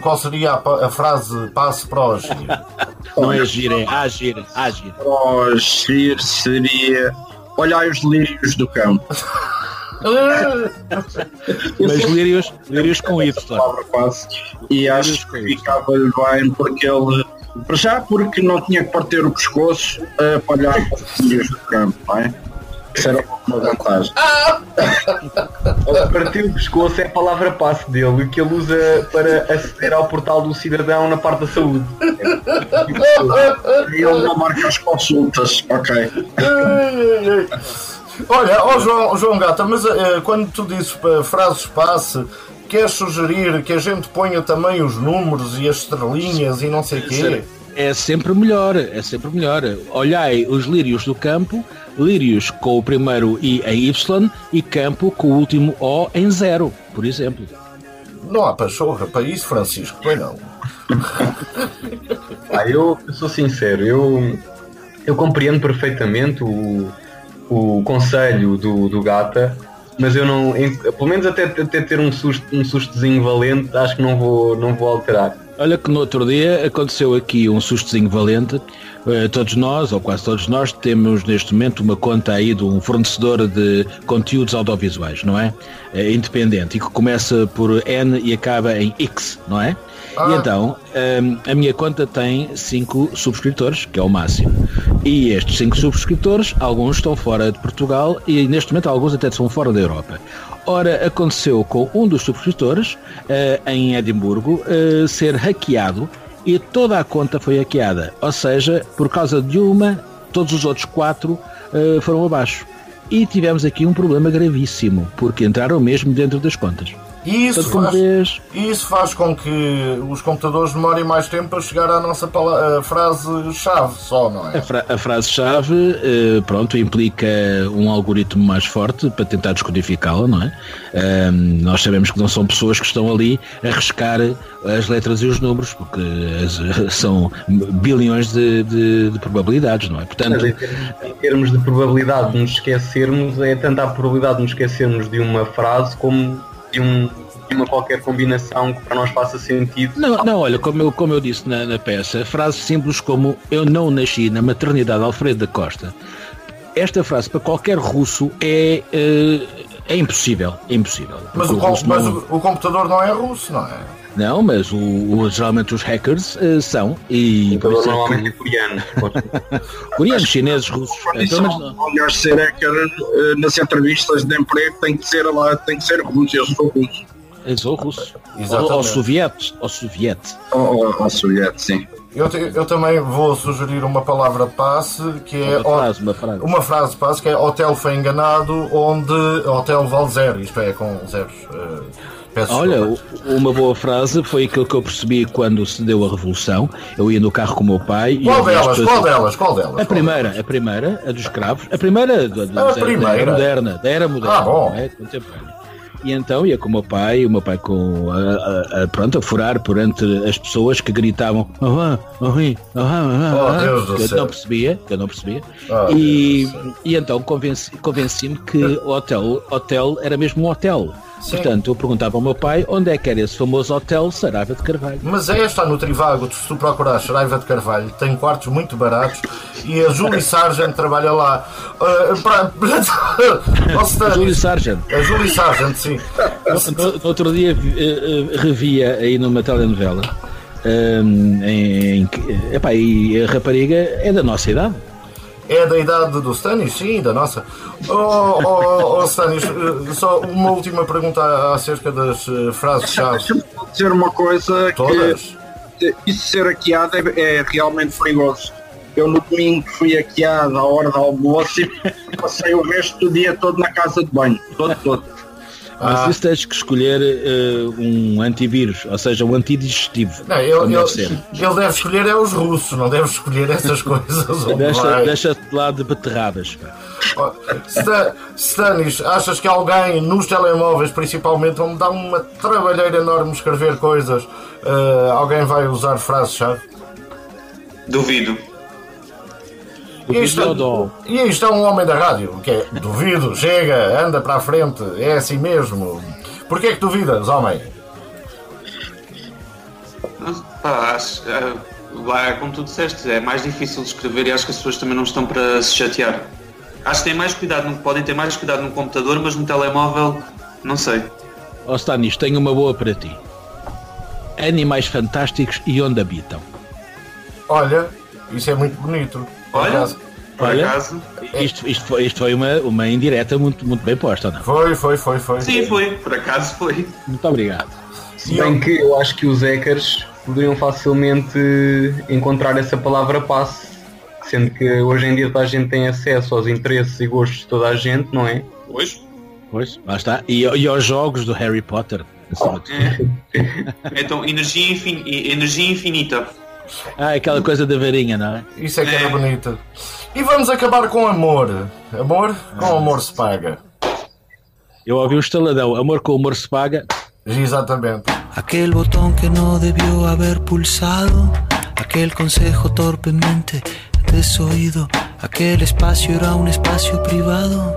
Speaker 4: Qual seria a, a frase passe para hoje? *laughs*
Speaker 3: Não é agir, é agir, agir.
Speaker 5: Hoje seria olhar os lírios do campo. *laughs* *laughs*
Speaker 3: Mas lírios, lírios com Y.
Speaker 5: palavra passe e acho que ficava-lhe bem porque ele para já porque não tinha que partir o pescoço a para os lírios do campo, não é? Isso era uma vantagem.
Speaker 2: Partir o pescoço é a palavra passe dele, que ele usa para aceder ao portal do cidadão na parte da saúde. *laughs*
Speaker 5: E ele não marca as consultas, ok.
Speaker 4: Olha, ó João, João Gata, mas eh, quando tu dizes pa- frases passe, queres sugerir que a gente ponha também os números e as estrelinhas e não sei o quê?
Speaker 3: É sempre melhor, é sempre melhor. Olhai os lírios do campo, lírios com o primeiro I em Y e campo com o último O em zero, por exemplo.
Speaker 4: Não há pachorra para isso, Francisco, pois não. *laughs*
Speaker 2: Ah, eu, eu sou sincero, eu, eu compreendo perfeitamente o, o conselho do, do Gata, mas eu não, em- pelo menos até, até ter um, susto, um sustozinho valente, acho que não vou, não vou alterar.
Speaker 3: Olha que no outro dia aconteceu aqui um sustozinho valente. Eh, Todos nós, ou quase todos nós, temos neste momento uma conta aí de um fornecedor de conteúdos audiovisuais, não é? Eh, Independente e que começa por N e acaba em X, não é? E então, hum, a minha conta tem 5 subscritores, que é o máximo. E estes 5 subscritores, alguns estão fora de Portugal e neste momento alguns até são fora da Europa. Ora, aconteceu com um dos subscritores, eh, em Edimburgo, eh, ser hackeado e toda a conta foi hackeada. Ou seja, por causa de uma, todos os outros quatro eh, foram abaixo. e tivemos aqui um problema gravíssimo, porque entraram mesmo dentro das contas.
Speaker 4: E isso faz, isso faz com que os computadores demorem mais tempo a chegar à nossa a frase-chave só, não
Speaker 3: a,
Speaker 4: é?
Speaker 3: fra- a frase-chave, eh, pronto, implica um algoritmo mais forte para tentar descodificá-la, não é? Ahm, nós sabemos que não são pessoas que estão ali a riscar as letras e os números, porque as- *laughs* são bilhões de, de- de probabilidades, não é? Portanto,
Speaker 2: em termos, em termos de probabilidade de nos esquecermos, é tanta a probabilidade de nos esquecermos de uma frase como de, um, uma qualquer combinação que para nós faça sentido.
Speaker 3: Não, não, olha, como eu, como eu disse na, na peça, frases simples como eu não nasci na maternidade Alfredo da Costa. Esta frase para qualquer russo é, eh, é impossível. É impossível.
Speaker 4: Mas, o,
Speaker 3: russo
Speaker 4: mas
Speaker 3: não,
Speaker 4: o, o computador não é russo, não é?
Speaker 3: Não, mas o, o- geralmente os hackers eh, são. E
Speaker 2: O
Speaker 3: por é
Speaker 2: normalmente é
Speaker 3: que,
Speaker 2: coreano. *laughs*
Speaker 3: coreanos, chineses, russos. pelo menos não.
Speaker 5: Aliás, ser hacker eh, nas entrevistas de emprego tem que ser lá, tem que ser russo, eu sou russo.
Speaker 3: Eu sou russo.
Speaker 4: Exatamente.
Speaker 3: ou soviete. Ou soviete.
Speaker 5: Ou, soviético, sim.
Speaker 4: Eu, te- eu também vou sugerir uma palavra passe que é
Speaker 3: Uma
Speaker 4: o-
Speaker 3: frase, uma frase.
Speaker 4: uma frase passe que é hotel foi enganado onde hotel vale zero, isto é com zeros. eh, peço
Speaker 3: Olha,
Speaker 4: desculpa.
Speaker 3: uma boa frase foi aquilo que eu percebi quando se deu a Revolução. Eu ia no carro com o meu pai e
Speaker 4: qual delas?
Speaker 3: pessoas-
Speaker 4: Qual delas? Qual delas?
Speaker 3: A primeira, a primeira, a dos escravos, a primeira da-
Speaker 4: A
Speaker 3: da-
Speaker 4: primeira?
Speaker 3: da era moderna, da era moderna,
Speaker 4: Ah, bom.
Speaker 3: é? E então ia com o meu pai, o meu pai com a, a- a- pronto, a furar por entre as pessoas que gritavam "Aham, aham, aham,
Speaker 4: Oh,
Speaker 3: aham",
Speaker 4: Deus do
Speaker 3: que eu não percebia, que eu não percebia.
Speaker 4: Oh,
Speaker 3: e, e então convenci- convenci-me que o hotel, hotel era mesmo um hotel. Portanto, eu perguntava ao meu pai onde é que era esse famoso hotel Saraiva de Carvalho.
Speaker 4: Mas é esta no Trivago, se tu procurares Saraiva de Carvalho, tem quartos muito baratos e a Julie Sargent trabalha lá. Ah, pra- *laughs* Stanley,
Speaker 3: Júlio Sargent.
Speaker 4: A Julie Sargent, sim.
Speaker 3: No, no outro dia eh, revia aí numa telenovela ehm, em, em epá, e a rapariga é da nossa idade.
Speaker 4: É da idade do Stanis, sim, da nossa. Oh, oh, oh Stanis, eh, só uma última pergunta acerca das eh, frases-chave.
Speaker 5: Deixa-me dizer uma coisa
Speaker 4: Todas?
Speaker 5: que isso ser hackeado é, é realmente perigoso. Eu no domingo fui hackeado à hora do almoço e passei o resto do dia todo na casa de banho. Todo, todo.
Speaker 3: Mas
Speaker 4: Ah.
Speaker 3: isso tens que escolher eh, um antivírus, ou seja, um antidigestivo.
Speaker 4: Não, ele,
Speaker 3: como deve
Speaker 4: ele-
Speaker 3: ser.
Speaker 4: ele deve escolher é os russos, não deve escolher essas *laughs* coisas. onde
Speaker 3: Deixa, deixa-te lá de beterrabas.
Speaker 4: Oh, Stanis, achas que alguém nos telemóveis, principalmente, onde dá uma trabalheira enorme escrever coisas, eh, alguém vai usar frases-chave?
Speaker 8: Duvido.
Speaker 4: E isto, e isto é um homem da rádio, que é duvido, chega, anda para a frente, é assim mesmo. Porquê que duvidas, homem?
Speaker 8: Pá, acho, ah, lá, como tu disseste, é mais difícil de escrever e acho que as pessoas também não estão para se chatear. Acho que têm mais cuidado, no- podem ter mais cuidado no computador, mas no telemóvel, não sei.
Speaker 3: Ó Stanis, tenho uma boa para ti. Animais fantásticos e onde habitam.
Speaker 4: Olha, isso é muito bonito. Por
Speaker 8: Olha,
Speaker 4: acaso.
Speaker 8: por
Speaker 3: Olha.
Speaker 8: acaso.
Speaker 3: Isto, isto foi, isto foi uma, uma indireta muito, muito bem posta, não?
Speaker 4: Foi, foi, foi, foi.
Speaker 8: Sim, foi, por acaso foi.
Speaker 3: Muito obrigado.
Speaker 2: Se bem que eu acho que os hackers poderiam facilmente encontrar essa palavra passe, sendo que hoje em dia toda a gente tem acesso aos interesses e gostos de toda a gente, não é?
Speaker 8: Pois.
Speaker 3: Pois, lá está. E, e aos jogos do Harry Potter. tudo.
Speaker 8: É. *laughs* Então, energia, infin- energia infinita.
Speaker 3: Ah, aquela coisa da varinha, não é?
Speaker 4: Isso é que era bonito. E vamos acabar com amor. Amor? Com amor se paga.
Speaker 3: Eu ouvi um estaladão. Amor com humor se paga.
Speaker 4: Exatamente.
Speaker 13: Aquel botón que no debió haber pulsado, aquel consejo torpemente desoído, aquel espacio era un espacio privado,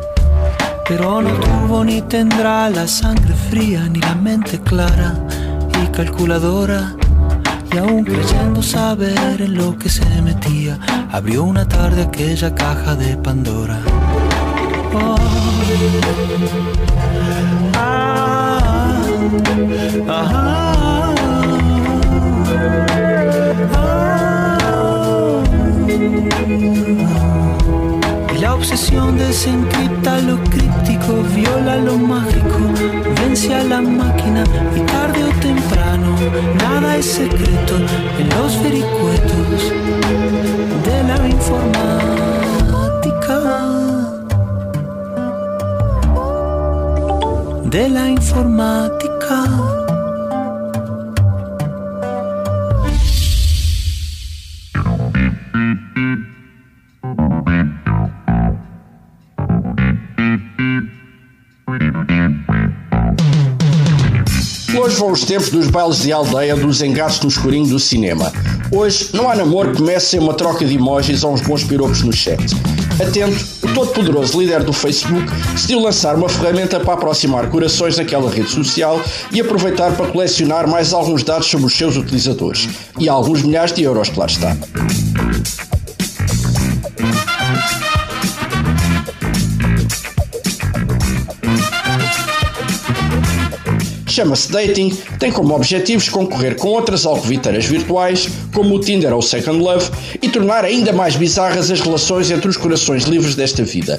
Speaker 13: pero no tuvo ni tendrá la sangre fría ni la mente clara y calculadora. Y aún creyendo saber en lo que se metía, abrió una tarde aquella caja de Pandora. Ah, ah, ah. La obsesión desencripta lo crítico, viola lo mágico, vence a la máquina y tarde o temprano nada es secreto en los vericuetos de la informática. De la informática.
Speaker 14: Vão os tempos dos bailes de aldeia, dos engates no escurinho do cinema. Hoje não há namoro que comece sem uma troca de emojis ou uns bons piropos no chat. Atento, o todo-poderoso líder do Facebook decidiu lançar uma ferramenta para aproximar corações naquela rede social e aproveitar para colecionar mais alguns dados sobre os seus utilizadores. E alguns milhares de euros, claro está. Chama-se Dating, tem como objetivos concorrer com outras alcoviteiras virtuais, como o Tinder ou o Second Love, e tornar ainda mais bizarras as relações entre os corações livres desta vida.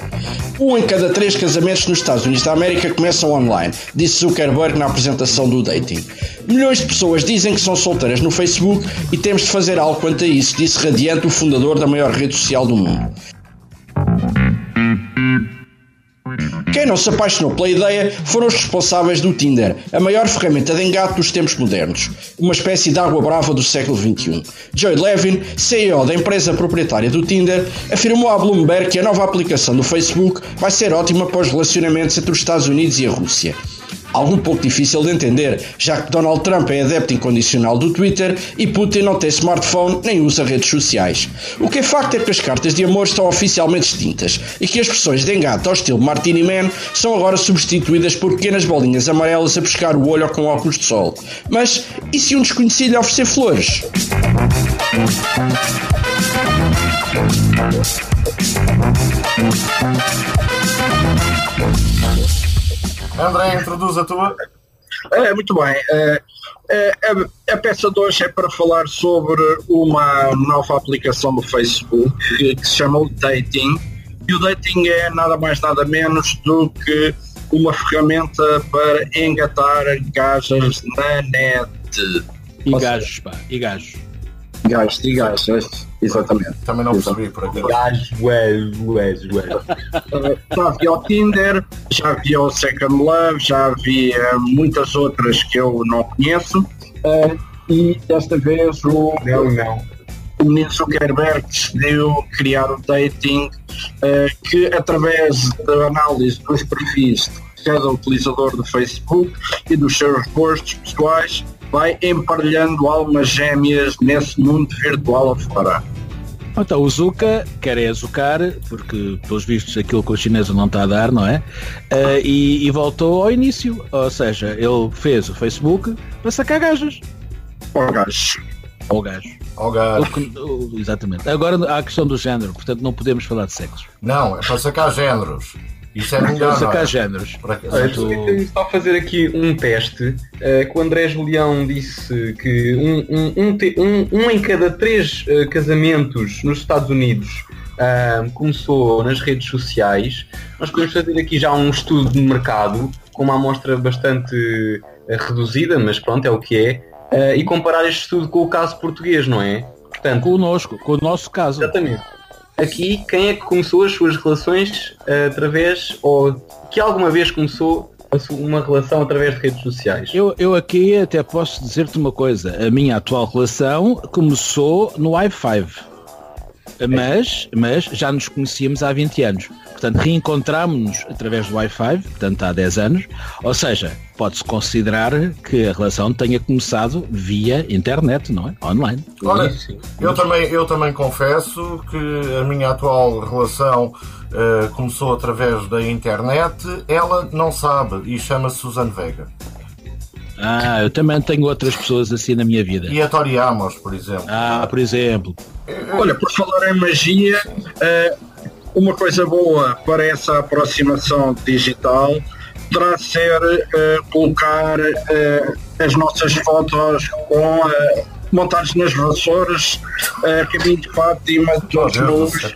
Speaker 14: Um em cada três casamentos nos Estados Unidos da América começam online, disse Zuckerberg na apresentação do Dating. Milhões de pessoas dizem que são solteiras no Facebook e temos de fazer algo quanto a isso, disse radiante o fundador da maior rede social do mundo. Quem não se apaixonou pela ideia foram os responsáveis do Tinder, a maior ferramenta de engate dos tempos modernos, uma espécie de água brava do século XXI. Joy Levin, CEO da empresa proprietária do Tinder, afirmou à Bloomberg que a nova aplicação do Facebook vai ser ótima para os relacionamentos entre os Estados Unidos e a Rússia. Algo um pouco difícil de entender, já que Donald Trump é adepto incondicional do Twitter e Putin não tem smartphone nem usa redes sociais. O que é facto é que as cartas de amor estão oficialmente extintas e que as expressões de engate ao estilo Martini Man são agora substituídas por pequenas bolinhas amarelas a pescar o olho com óculos de sol. Mas e se um desconhecido lhe oferecer flores?
Speaker 4: André, introduz a tua.
Speaker 5: É, muito bem. É, é, a, a peça de hoje é para falar sobre uma nova aplicação do Facebook que, que se chama o Dating. E o Dating é nada mais nada menos do que uma ferramenta para engatar gajas na net.
Speaker 3: E gajos, pá, e gajos.
Speaker 5: Gajos, e gajos, exatamente.
Speaker 4: Também não percebi por
Speaker 2: ués, ués, ués.
Speaker 5: Uh, já vi o Tinder, já vi o Second Love, já vi uh, muitas outras que eu não conheço. Uh, e desta vez o,
Speaker 2: Não, não.
Speaker 5: o menino Zuckerberg decidiu criar o dating uh, que através da análise dos perfis de cada utilizador do Facebook e dos seus gostos pessoais vai emparelhando almas gêmeas nesse mundo virtual afora.
Speaker 3: Então, o Zuka quer é azucar, porque, pelos vistos, aquilo que o chinês não está a dar, não é? Eh, e, e voltou ao início. Ou seja, ele fez o Facebook para sacar gajas.
Speaker 5: Ou
Speaker 3: gajo.
Speaker 4: Ao gajo.
Speaker 3: O que- o- Exatamente. Agora há a questão do género, portanto não podemos falar de sexo.
Speaker 4: Não, é para sacar géneros. Isso é melhor.
Speaker 3: Sacar géneros.
Speaker 4: Para que-
Speaker 2: Olha, Permita-me só fazer aqui um teste eh, que o André Julião disse que um, um- um te- um- um em cada três eh, casamentos nos Estados Unidos ah, começou nas redes sociais. Nós podemos fazer aqui já um estudo de mercado com uma amostra bastante eh, reduzida, mas pronto, é o que é, e comparar este estudo com o caso português, não é? Portanto,
Speaker 3: Conosco, com o nosso caso.
Speaker 2: Exatamente. Aqui, quem é que começou as suas relações eh, através, ou que alguma vez começou uma relação através de redes sociais?
Speaker 3: Eu, eu aqui até posso dizer-te uma coisa. A minha atual relação começou no i5. Mas, mas já nos conhecíamos há 20 anos. Portanto, reencontrámos-nos através do Wi-Fi, portanto há 10 anos. Ou seja, pode-se considerar que a relação tenha começado via internet, não é? Online.
Speaker 4: Olha, eu também, eu também confesso que a minha atual relação eh, começou através da internet. Ela não sabe e chama-se Suzane Vega.
Speaker 3: Ah, eu também tenho outras pessoas assim na minha vida.
Speaker 4: E a Tori Amos, por exemplo.
Speaker 3: Ah, por exemplo.
Speaker 5: Olha, por falar em magia, eh, uma coisa boa para essa aproximação digital poderá ser eh, colocar eh, as nossas fotos com eh, montadas nas vassouras, eh, caminho de Fátima, todos nus,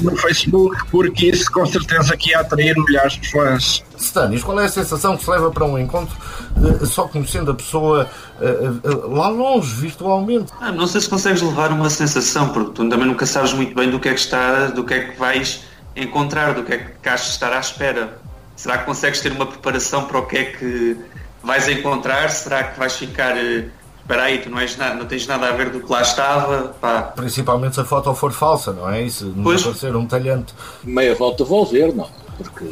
Speaker 5: no Facebook, porque isso com certeza que ia atrair milhares de fãs.
Speaker 4: Stanis, qual é a sensação que se leva para um encontro eh, só conhecendo a pessoa eh, eh, lá longe, virtualmente?
Speaker 8: Ah, não sei se consegues levar uma sensação, porque tu também nunca sabes muito bem do que é que está, do que é que vais encontrar, do que é que cá estar à espera. Será que consegues ter uma preparação para o que é que vais encontrar? Será que vais ficar. Espera aí, tu não, és nada, não tens nada a ver do que lá estava? Pá,
Speaker 4: Principalmente se a foto for falsa, não é? Isso não
Speaker 8: Pois.
Speaker 4: pode ser um talhante.
Speaker 3: Meia volta devolver, não. Porque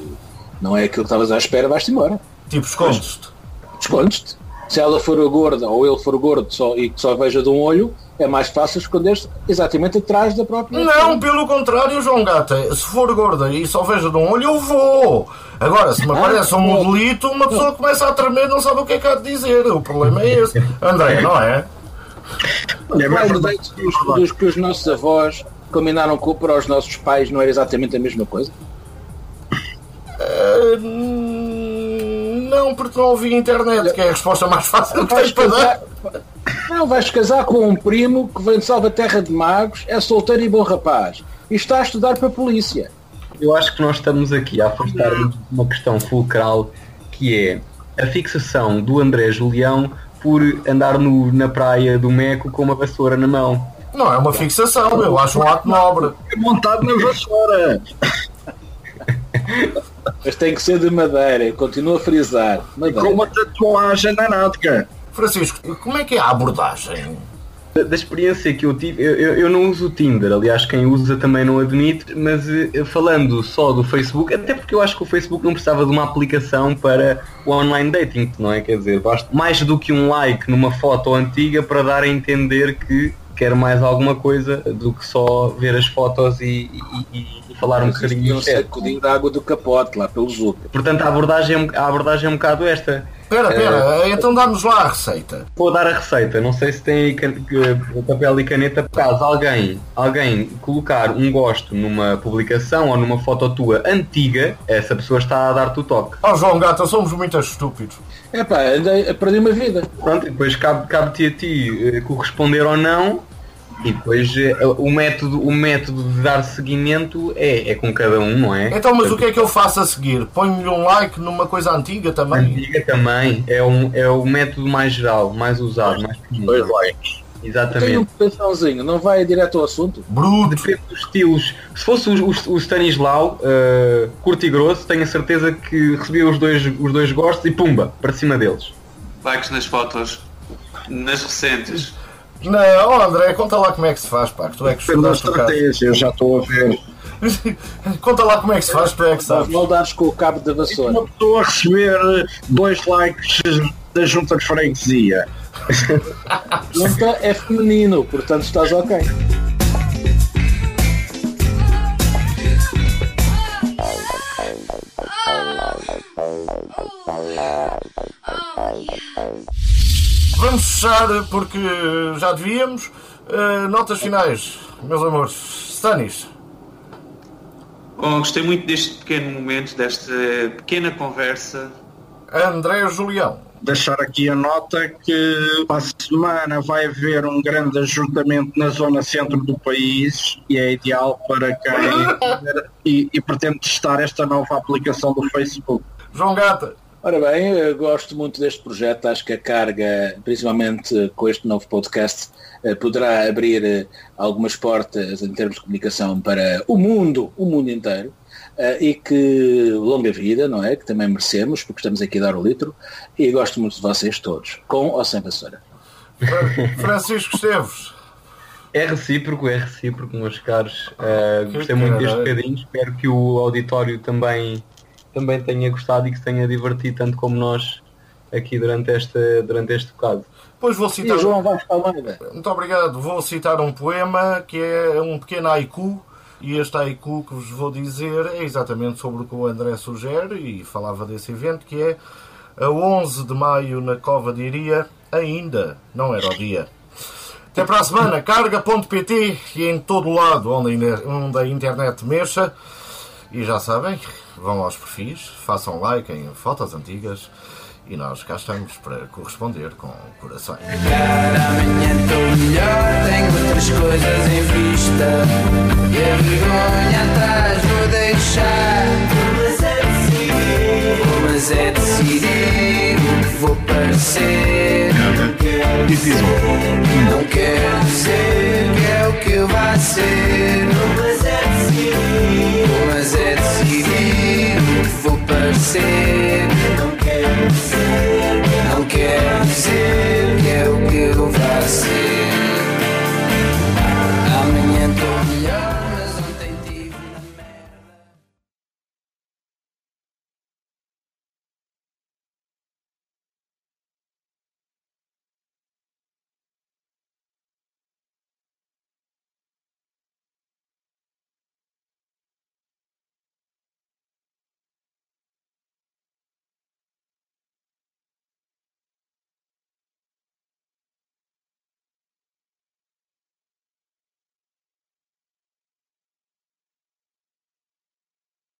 Speaker 3: não é aquilo que estavas à espera, vais-te embora.
Speaker 4: Tipo, escondes-te.
Speaker 3: Escondes-te. Se ela for gorda ou ele for gordo só, e que só veja de um olho, é mais fácil esconder-se exatamente atrás da própria.
Speaker 4: Não, pelo contrário, João Gata. Se for gorda e só vejo de um olho, eu vou. Agora, se me
Speaker 3: Ah,
Speaker 4: aparece um
Speaker 3: não.
Speaker 4: modelito, uma pessoa começa a tremer, não sabe o que é que há de dizer. O problema é esse. André, não é?
Speaker 5: Olha,
Speaker 3: Qual
Speaker 5: mas-
Speaker 3: o deito dos, dos que os nossos avós combinaram com para os nossos pais não era exatamente a mesma coisa?
Speaker 4: Hum, não, porque não ouvi internet, que é a resposta mais fácil que tens para dar.
Speaker 3: Não, vais casar com um primo que vem de Salvaterra de Magos, é solteiro e bom rapaz, e está a estudar para a polícia.
Speaker 2: Eu acho que nós estamos aqui a afastar-nos de uma questão fulcral que é a fixação do André Julião por andar no- na praia do Meco com uma vassoura na mão.
Speaker 4: Não é uma fixação, eu acho um ato nobre.
Speaker 5: É montado na vassoura.
Speaker 3: Mas tem que ser de madeira, eu continuo a frisar.
Speaker 5: Com
Speaker 3: Madeira.
Speaker 5: uma tatuagem na náutica.
Speaker 4: Francisco, como é que é a abordagem?
Speaker 2: Da, da experiência que eu tive, eu, eu- eu não uso o Tinder, aliás, quem usa também não admite, mas eh, falando só do Facebook, até porque eu acho que o Facebook não precisava de uma aplicação para o online dating, não é? Quer dizer, basta mais do que um like numa foto antiga para dar a entender que quer mais alguma coisa do que só ver as fotos e, e- e- falar um bocadinho
Speaker 3: um
Speaker 2: no chat.
Speaker 3: sacudinho de água do capote lá pelo Zucca.
Speaker 2: Portanto, a abordagem, é um- a abordagem é um bocado esta.
Speaker 4: Espera,
Speaker 2: Eh,
Speaker 4: espera, então dá-nos lá a receita.
Speaker 2: Vou dar a receita, não sei se tem que- papel e caneta. Caso alguém, alguém colocar um gosto numa publicação ou numa foto tua antiga, essa pessoa está a dar-te o toque.
Speaker 4: Oh João Gata, somos muito estúpidos.
Speaker 3: É pá, perdi uma vida.
Speaker 2: Pronto, e depois cabe- cabe-te a ti eh, corresponder ou não. E depois eh, o método, o método de dar seguimento é, é com cada um, não é?
Speaker 4: Então, mas o que é que eu faço a seguir? Ponho-lhe um like numa coisa antiga também?
Speaker 2: Antiga também é, um, é o método mais geral, mais usado, mais comum.
Speaker 5: Dois likes.
Speaker 2: Exatamente.
Speaker 3: Tem um coraçãozinho, não vai direto ao assunto?
Speaker 4: Bruto.
Speaker 2: Depende dos estilos. Se fosse o, o, o Stanislau, uh, curto e grosso, tenho a certeza que recebia os dois, os dois gostos e pumba, para cima deles.
Speaker 8: likes nas fotos, nas recentes.
Speaker 4: Não, André, conta lá como é que se faz, pá, que tu é que estudaste o caso.
Speaker 5: estratégia, eu já estou a ver. *laughs*
Speaker 4: Conta lá como é que se faz, tu é que sabes.
Speaker 3: Não dares com o cabo da vassoura.
Speaker 5: Uma pessoa a receber dois likes da junta de freguesia. *laughs*
Speaker 3: Junta é feminino, portanto estás ok.
Speaker 4: Vamos fechar porque já devíamos. Uh, notas finais, meus amores. Stanis.
Speaker 8: Bom, gostei muito deste pequeno momento, desta pequena conversa.
Speaker 4: André Julião.
Speaker 5: Deixar aqui a nota que para a semana vai haver um grande ajuntamento na zona centro do país e é ideal para quem *laughs* e, e pretende testar esta nova aplicação do Facebook.
Speaker 4: João Gata.
Speaker 3: Ora bem, eu gosto muito deste projeto, acho que a carga, principalmente com este novo podcast, eh, poderá abrir eh, algumas portas em termos de comunicação para o mundo, o mundo inteiro, eh, e que longa vida, não é? Que também merecemos, porque estamos aqui a dar o litro, e gosto muito de vocês todos, com ou sem vassoura.
Speaker 4: Francisco Esteves.
Speaker 2: É recíproco, é recíproco, meus caros. Uh, gostei muito deste bocadinho. Espero que o auditório também, também tenha gostado e que se tenha divertido tanto como nós aqui durante, esta, durante este bocado.
Speaker 4: Depois vou
Speaker 3: E
Speaker 4: citar.
Speaker 3: João Vasco Almeida.
Speaker 4: Muito obrigado. Vou citar um poema que é um pequeno haiku. E este haiku que vos vou dizer é exatamente sobre o que o André sugere e falava desse evento, que é a 11 de maio na Cova de Iria, ainda não era o dia. Até para a semana, carga.pt e em todo o lado onde a ine- onde a internet mexa. E já sabem, vão aos perfis, façam like em fotos antigas e nós cá estamos para corresponder com corações.
Speaker 6: Amanhã estou melhor, tenho outras coisas em vista. E a vergonha atrás vou deixar. Mas é decidir, mas é decidir o que vou parecer. Não quero ser, não quero ser, que é o que eu vai ser. Mas é decidir, mas é decidido que vou parecer. Não quero ser, não quero ser, que é o que eu vou ser.